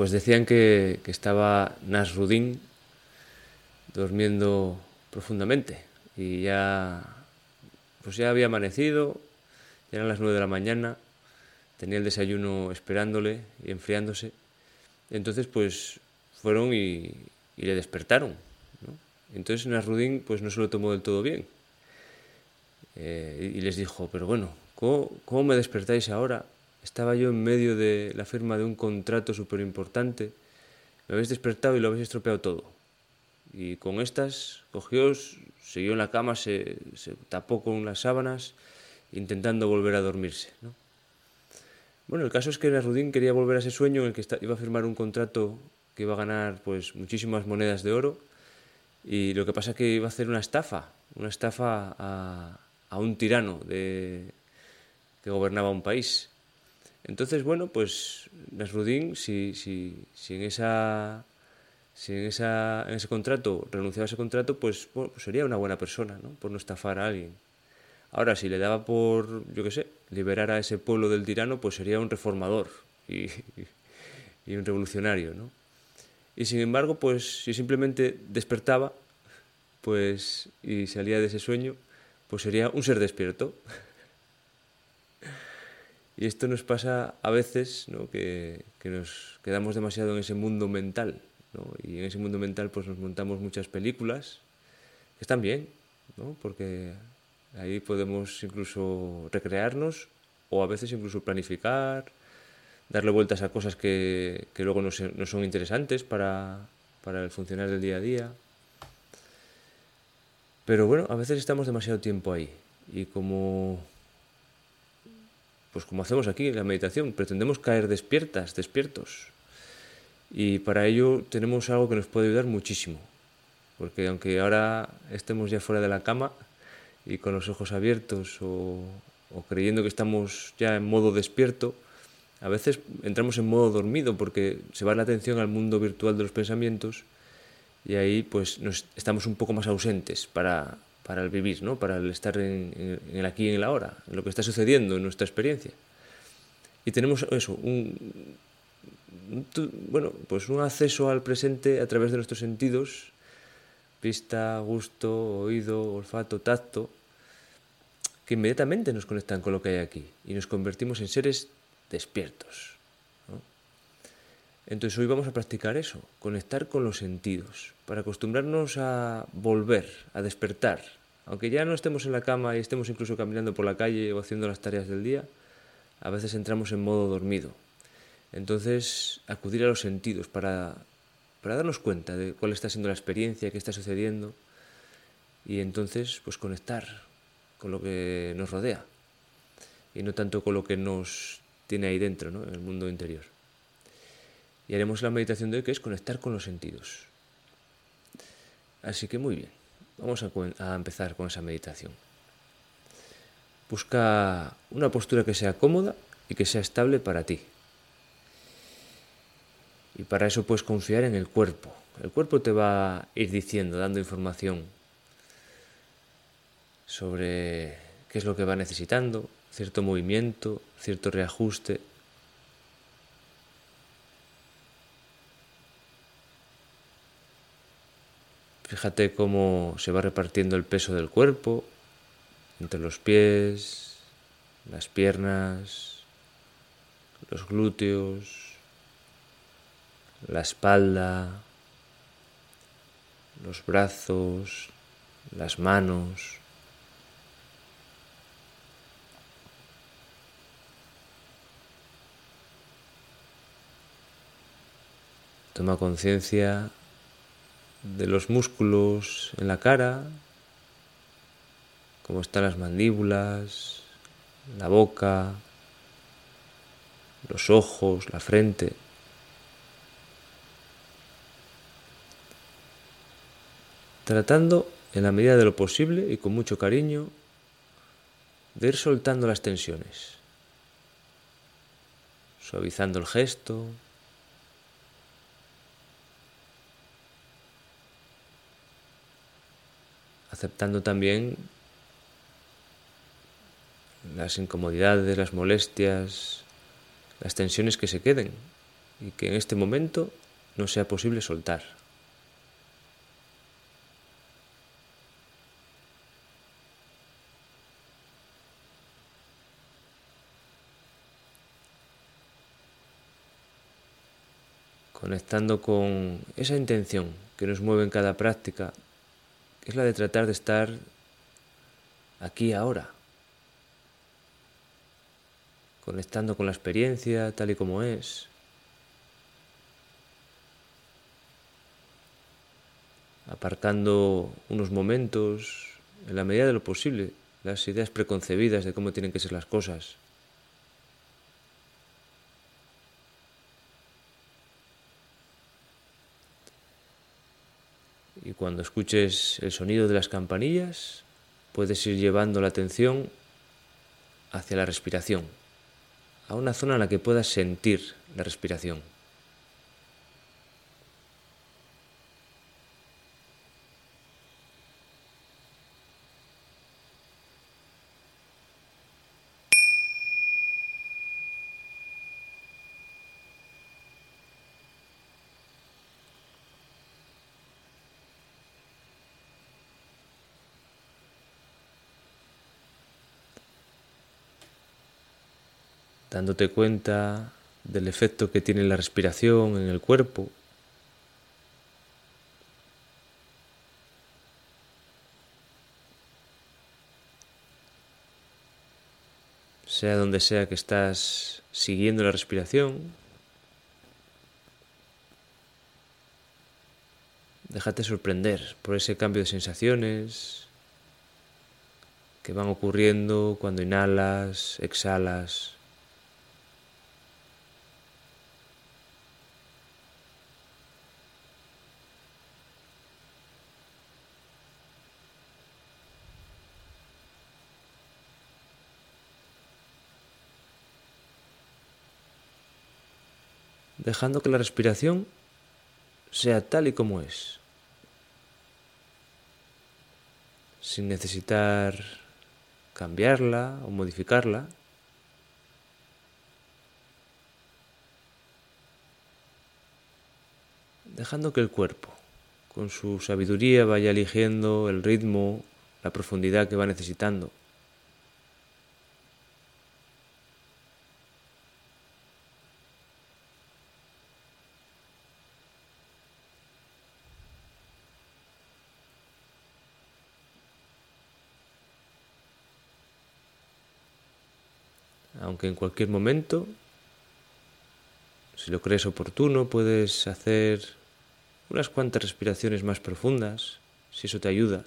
Pues decían que, estaba Nasruddin durmiendo profundamente y ya pues ya había amanecido, ya eran las nueve de la mañana, tenía el desayuno esperándole y enfriándose. Entonces pues fueron y, le despertaron. Entonces Nasruddin pues no se lo tomó del todo bien eh, y les dijo, pero bueno, ¿cómo me despertáis ahora? Estaba yo en medio de la firma de un contrato súper importante. Me habéis despertado y lo habéis estropeado todo. Y con estas cogió, siguió en la cama, se, tapó con las sábanas, intentando volver a dormirse. Bueno, el caso es que Rudín quería volver a ese sueño en el que iba a firmar un contrato que iba a ganar pues muchísimas monedas de oro y lo que pasa es que iba a hacer una estafa, una estafa a, a un tirano de, que gobernaba un país. Entonces, bueno, pues Nasruddin, si, si, si en esa si en, esa, en ese contrato renunciaba a ese contrato, pues, pues, sería una buena persona, ¿no? Por no estafar a alguien. Ahora, si le daba por, yo qué sé, liberar a ese pueblo del tirano, pues sería un reformador y, y un revolucionario, ¿no? Y sin embargo, pues si simplemente despertaba, pues y salía de ese sueño, pues sería un ser despierto. Y esto nos pasa a veces, que, nos quedamos demasiado en ese mundo mental. Y en ese mundo mental pues nos montamos muchas películas, que están bien, porque ahí podemos incluso recrearnos o a veces incluso planificar, darle vueltas a cosas que, que luego no, no, son interesantes para, para el funcionar del día a día. Pero bueno, a veces estamos demasiado tiempo ahí y como pues como hacemos aquí en la meditación, pretendemos caer despiertas, despiertos. Y para ello tenemos algo que nos puede ayudar muchísimo. Porque aunque ahora estemos ya fuera de la cama y con los ojos abiertos o, creyendo que estamos ya en modo despierto, a veces entramos en modo dormido porque se va la atención al mundo virtual de los pensamientos y ahí pues nos, estamos un poco más ausentes para, para el vivir, ¿no? para el estar en, el aquí y en el ahora, en lo que está sucediendo en nuestra experiencia. Y tenemos eso, un, bueno, pues un acceso al presente a través de nuestros sentidos, vista, gusto, oído, olfato, tacto, que inmediatamente nos conectan con lo que hay aquí y nos convertimos en seres despiertos. Entonces hoy vamos a practicar eso, conectar con los sentidos, para acostumbrarnos a volver, a despertar, aunque ya no estemos en la cama y estemos incluso caminando por la calle o haciendo las tareas del día, a veces entramos en modo dormido. Entonces, acudir a los sentidos para, para darnos cuenta de cuál está siendo la experiencia, qué está sucediendo, y entonces, pues conectar con lo que nos rodea, y no tanto con lo que nos tiene ahí dentro, ¿no? en el mundo interior. Y haremos la meditación de hoy que es conectar con los sentidos. Así que muy bien. Vamos a, empezar con esa meditación. Busca una postura que sea cómoda y que sea estable para ti. Y para eso puedes confiar en el cuerpo. El cuerpo te va a ir diciendo, dando información sobre qué es lo que va necesitando, cierto movimiento, cierto reajuste. Fíjate cómo se va repartiendo el peso del cuerpo entre los pies, las piernas, los glúteos, la espalda, los brazos, las manos. Toma conciencia de los músculos en la cara, cómo están las mandíbulas, la boca, los ojos, la frente. Tratando, en la medida de lo posible y con mucho cariño, de ir soltando las tensiones, suavizando el gesto, aceptando también las incomodidades, las molestias, las tensiones que se queden y que en este momento no sea posible soltar. Conectando con esa intención que nos mueve en cada práctica, es la de tratar de estar aquí ahora. conectando con la experiencia tal y como es. aparcando unos momentos, en la medida de lo posible, las ideas preconcebidas de cómo tienen que ser las cosas. Cuando escuches el sonido de las campanillas, puedes ir llevando la atención hacia la respiración a una zona en la que puedas sentir la respiración. Dándote cuenta del efecto que tiene la respiración en el cuerpo. Sea donde sea que estás siguiendo la respiración, déjate sorprender por ese cambio de sensaciones que van ocurriendo cuando inhalas, exhalas. Dejando que la respiración sea tal y como es, sin necesitar cambiarla o modificarla. Dejando que el cuerpo, con su sabiduría, vaya eligiendo el ritmo, la profundidad que va necesitando. Aunque en cualquier momento, si lo crees oportuno, puedes hacer unas cuantas respiraciones más profundas, si eso te ayuda.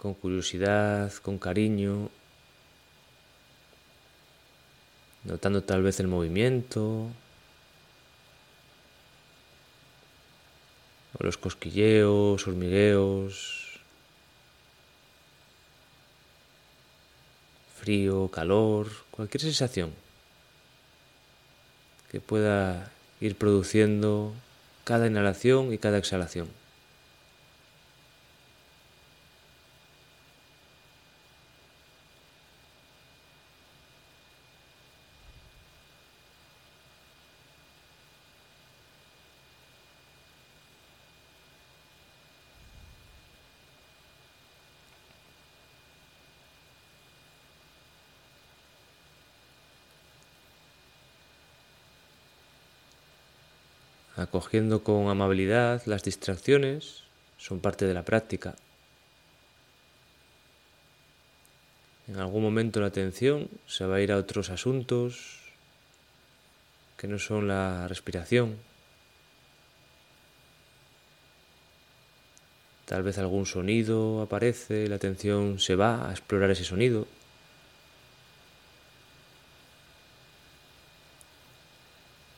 Con curiosidad, con cariño, notando tal vez el movimiento, o los cosquilleos, hormigueos, frío, calor, cualquier sensación que pueda ir produciendo cada inhalación y cada exhalación. Acogiendo con amabilidad las distracciones, son parte de la práctica. En algún momento la atención se va a ir a otros asuntos que no son la respiración. Tal vez algún sonido aparece la atención se va a explorar ese sonido.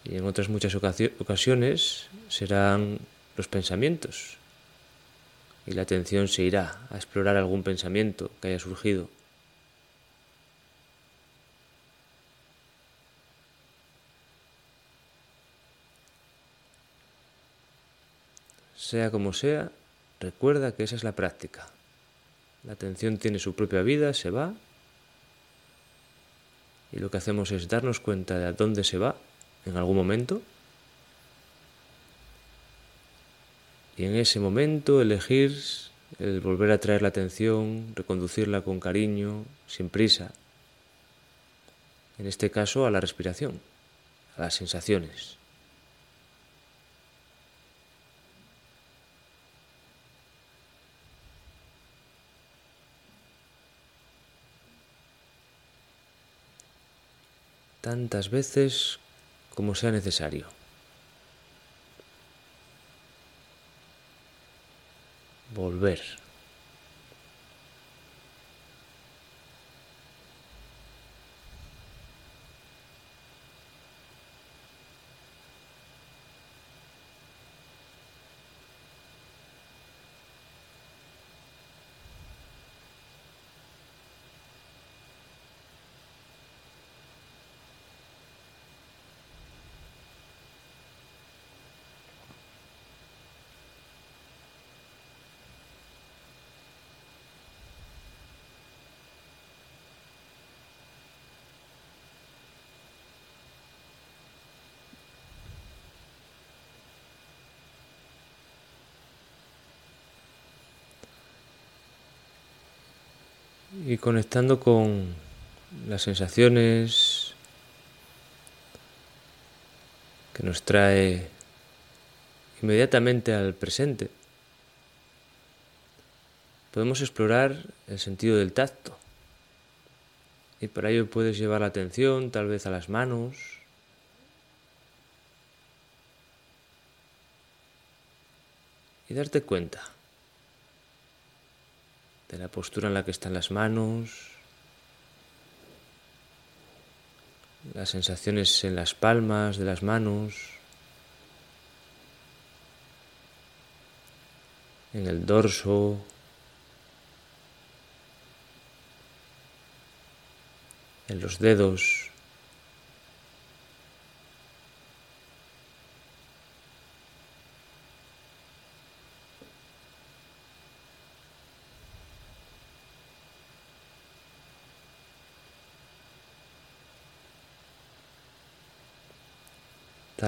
Y en otras muchas ocasiones serán los pensamientos. Y la atención se irá a explorar algún pensamiento que haya surgido. Sea como sea, recuerda que esa es la práctica. La atención tiene su propia vida, se va, y lo que hacemos es darnos cuenta de a dónde se va en algún momento, y en ese momento elegir el volver a traer la atención, reconducirla con cariño, sin prisa, en este caso a la respiración, a las sensaciones. tantas veces como sea necesario. Volver. Y conectando con las sensaciones que nos trae inmediatamente al presente, podemos explorar el sentido del tacto. Y para ello puedes llevar la atención tal vez a las manos, y darte cuenta de la postura en la que están las manos, las sensaciones en las palmas de las manos, en el dorso, en los dedos.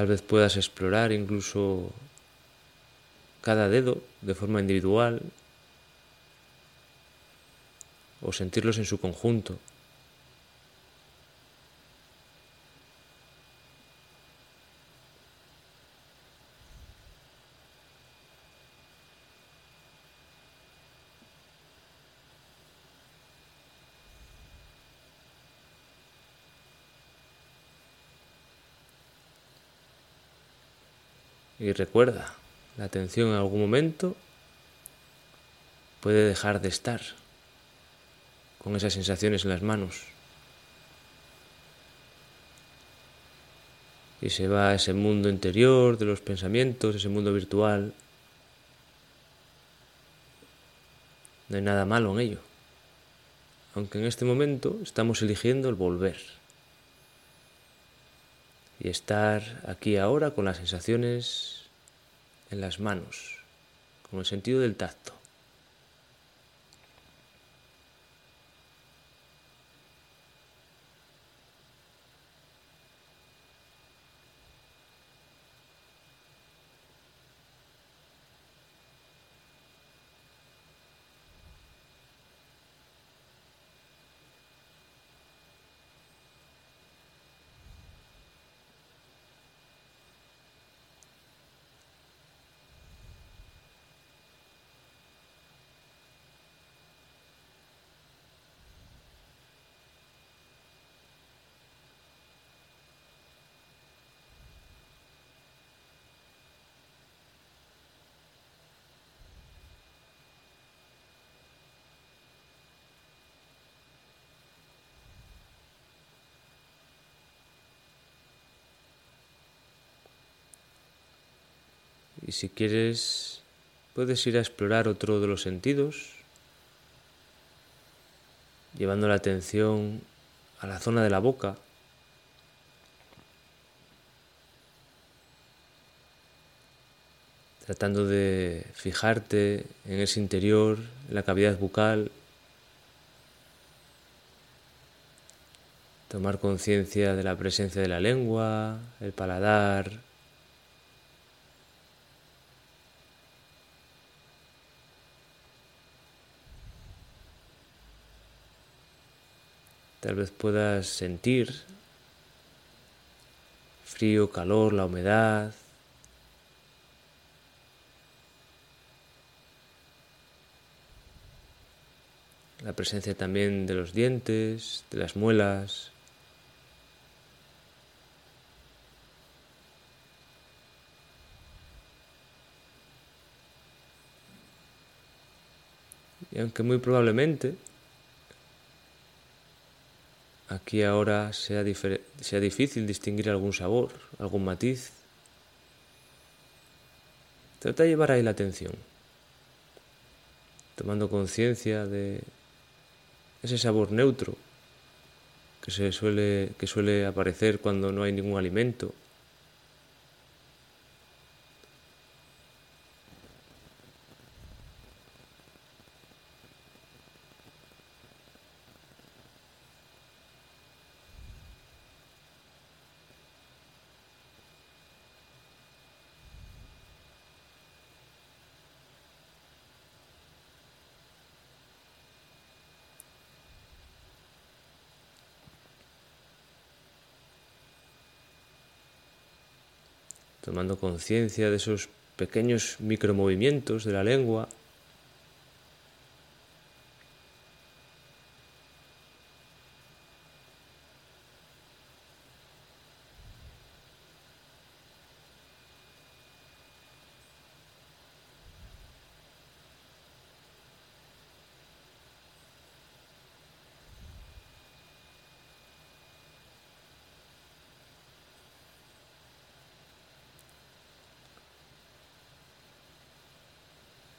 Tal vez puedas explorar incluso cada dedo de forma individual o sentirlos en su conjunto. Y recuerda, la atención en algún momento puede dejar de estar con esas sensaciones en las manos. Y se va a ese mundo interior de los pensamientos, ese mundo virtual. No hay nada malo en ello. Aunque en este momento estamos eligiendo el volver y estar aquí ahora con las sensaciones en las manos, con el sentido del tacto. Y si quieres, puedes ir a explorar otro de los sentidos, llevando la atención a la zona de la boca. tratando de fijarte en ese interior, en la cavidad bucal, tomar conciencia de la presencia de la lengua, el paladar, Tal vez puedas sentir frío, calor, la humedad. La presencia también de los dientes, de las muelas. Y aunque muy probablemente aquí ahora sea, sea difícil distinguir algún sabor, algún matiz, trata de llevar ahí la atención, tomando conciencia de ese sabor neutro que, se suele, que suele aparecer cuando no hay ningún alimento tomando conciencia de esos pequeños micromovimientos de la lengua.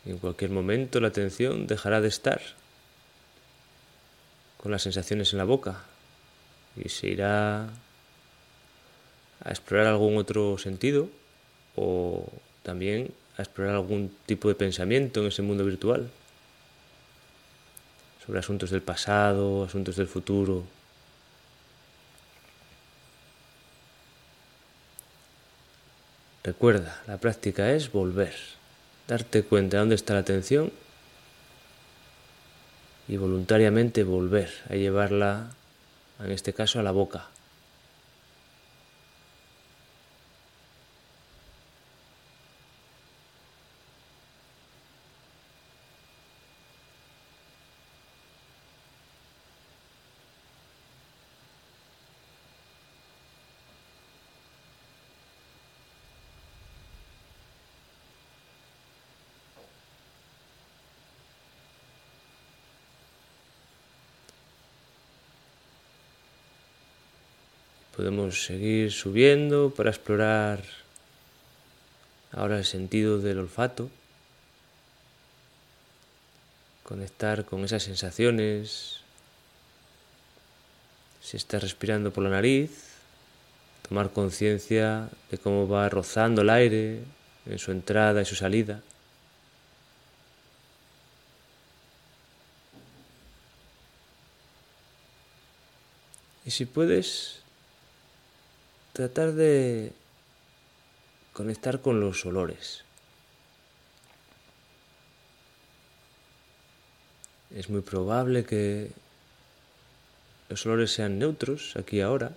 En cualquier momento la atención dejará de estar con las sensaciones en la boca y se irá a explorar algún otro sentido o también a explorar algún tipo de pensamiento en ese mundo virtual sobre asuntos del pasado, asuntos del futuro. Recuerda, la práctica es volver darte cuenta de dónde está la atención y voluntariamente volver a llevarla, en este caso, a la boca. Podemos seguir subiendo para explorar ahora el sentido del olfato, conectar con esas sensaciones, si estás respirando por la nariz, tomar conciencia de cómo va rozando el aire en su entrada y su salida. Y si puedes, tratar de conectar con los olores. Es muy probable que los olores sean neutros aquí ahora,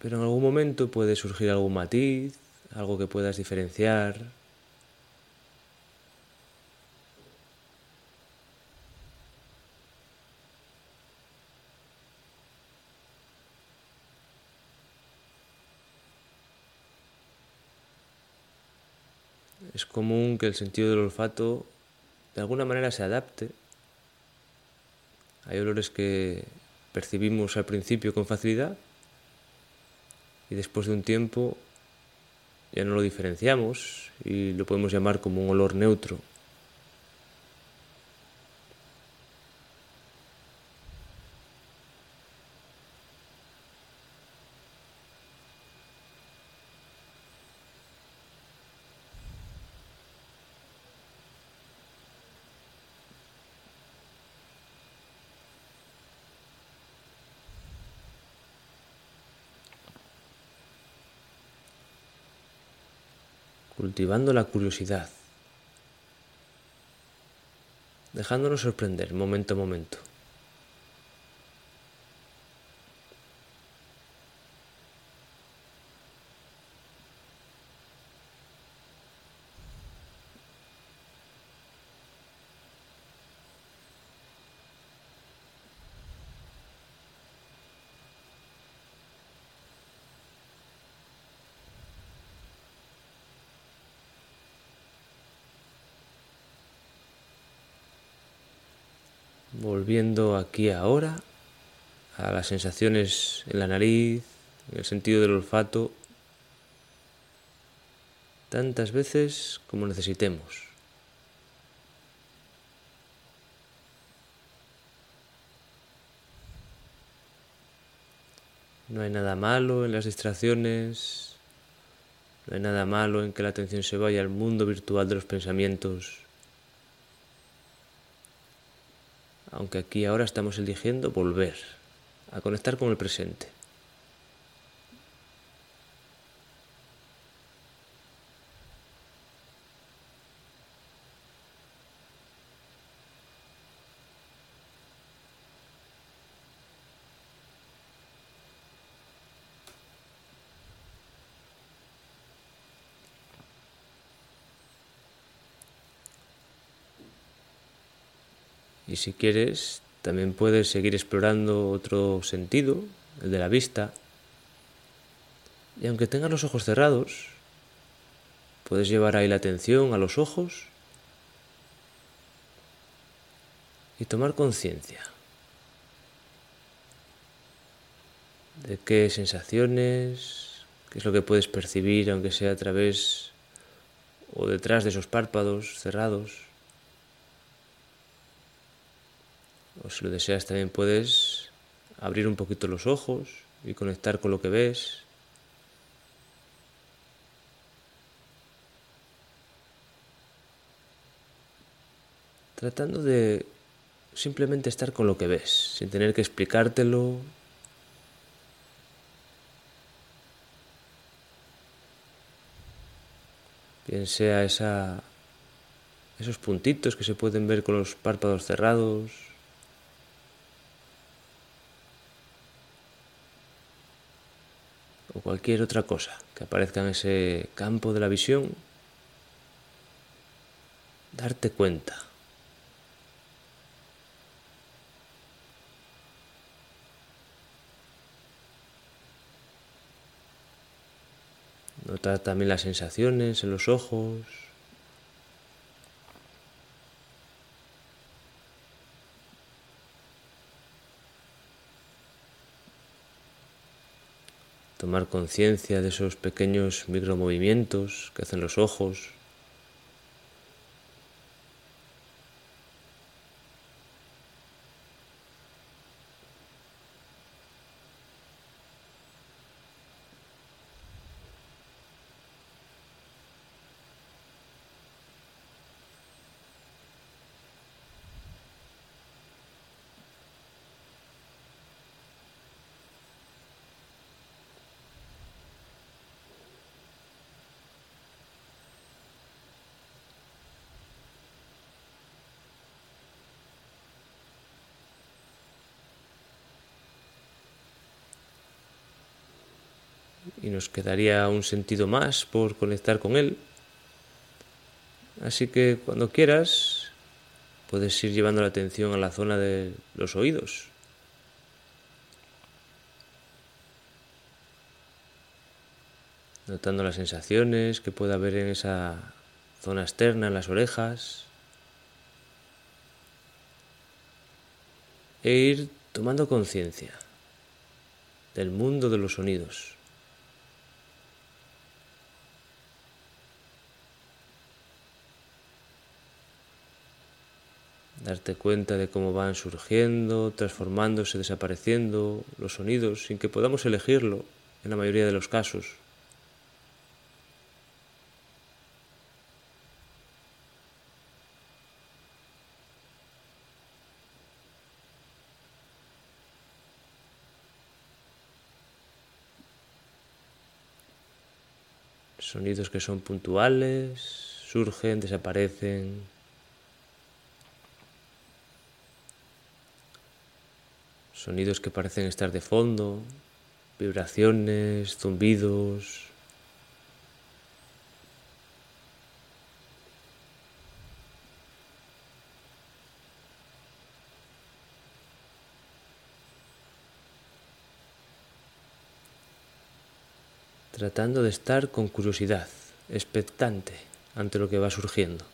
pero en algún momento puede surgir algún matiz, algo que puedas diferenciar, Es común que el sentido del olfato de alguna manera se adapte. Hay olores que percibimos al principio con facilidad y después de un tiempo ya no lo diferenciamos y lo podemos llamar como un olor neutro. Cultivando la curiosidad, dejándonos sorprender momento a momento. Volviendo aquí ahora a las sensaciones en la nariz, en el sentido del olfato, tantas veces como necesitemos. No hay nada malo en las distracciones, no hay nada malo en que la atención se vaya al mundo virtual de los pensamientos aunque aquí ahora estamos eligiendo volver a conectar con el presente. Si quieres, también puedes seguir explorando otro sentido, el de la vista. Y aunque tengas los ojos cerrados, puedes llevar ahí la atención a los ojos y tomar conciencia de qué sensaciones, qué es lo que puedes percibir, aunque sea a través o detrás de esos párpados cerrados. O si lo deseas también puedes abrir un poquito los ojos y conectar con lo que ves. Tratando de simplemente estar con lo que ves, sin tener que explicártelo. Bien sea esa, esos puntitos que se pueden ver con los párpados cerrados, o cualquier otra cosa que aparezca en ese campo de la visión, darte cuenta. Notar también las sensaciones en los ojos. Tomar conciencia de esos pequeños micromovimientos que hacen los ojos, y nos quedaría un sentido más por conectar con Él. Así que cuando quieras puedes ir llevando la atención a la zona de los oídos. Notando las sensaciones que pueda haber en esa zona externa, en las orejas. E ir tomando conciencia del mundo de los sonidos. Darte cuenta de cómo van surgiendo, transformándose, desapareciendo los sonidos sin que podamos elegirlo en la mayoría de los casos. Sonidos que son puntuales, surgen, desaparecen, sonidos que parecen estar de fondo, vibraciones, zumbidos. Tratando de estar con curiosidad, expectante ante lo que va surgiendo.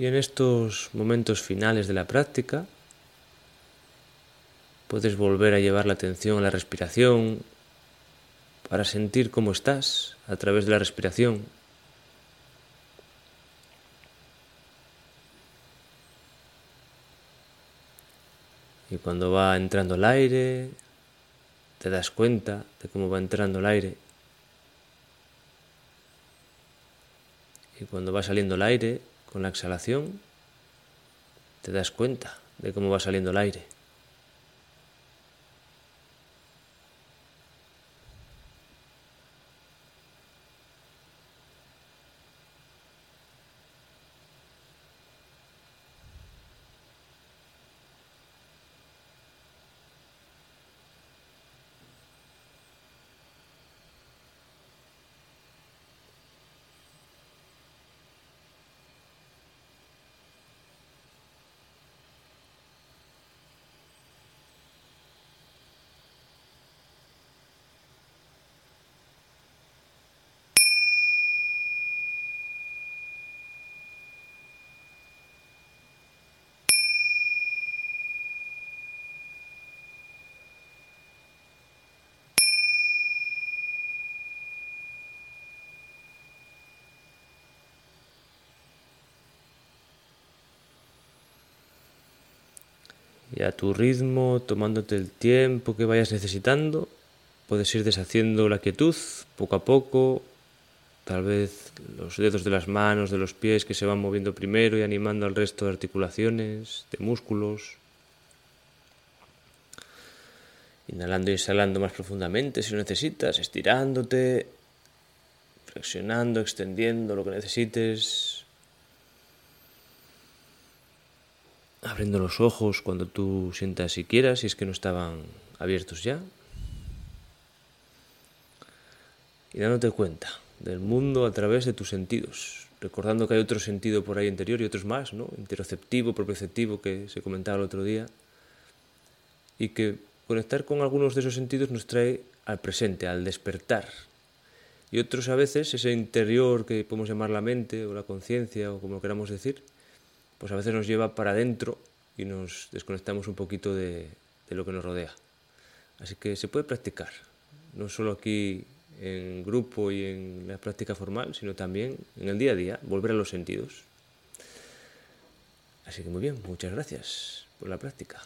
Y en estos momentos finales de la práctica, puedes volver a llevar la atención a la respiración para sentir cómo estás a través de la respiración. Y cuando va entrando el aire, te das cuenta de cómo va entrando el aire. Y cuando va saliendo el aire, con la exhalación te das cuenta de cómo va saliendo el aire. A tu ritmo, tomándote el tiempo que vayas necesitando, puedes ir deshaciendo la quietud poco a poco, tal vez los dedos de las manos, de los pies que se van moviendo primero y animando al resto de articulaciones, de músculos. Inhalando y exhalando más profundamente si lo necesitas, estirándote, flexionando, extendiendo lo que necesites, abriendo los ojos cuando tú sientas y quieras, si es que no estaban abiertos ya. Y dándote cuenta del mundo a través de tus sentidos, recordando que hay otro sentido por ahí interior y otros más, ¿no? Interoceptivo, propioceptivo, que se comentaba el otro día, y que conectar con algunos de esos sentidos nos trae al presente, al despertar. Y otros a veces, ese interior que podemos llamar la mente o la conciencia o como queramos decir, pues a veces nos lleva para adentro y nos desconectamos un poquito de, de lo que nos rodea. Así que se puede practicar, no solo aquí en grupo y en la práctica formal, sino también en el día a día, volver a los sentidos. Así que muy bien, muchas gracias por la práctica.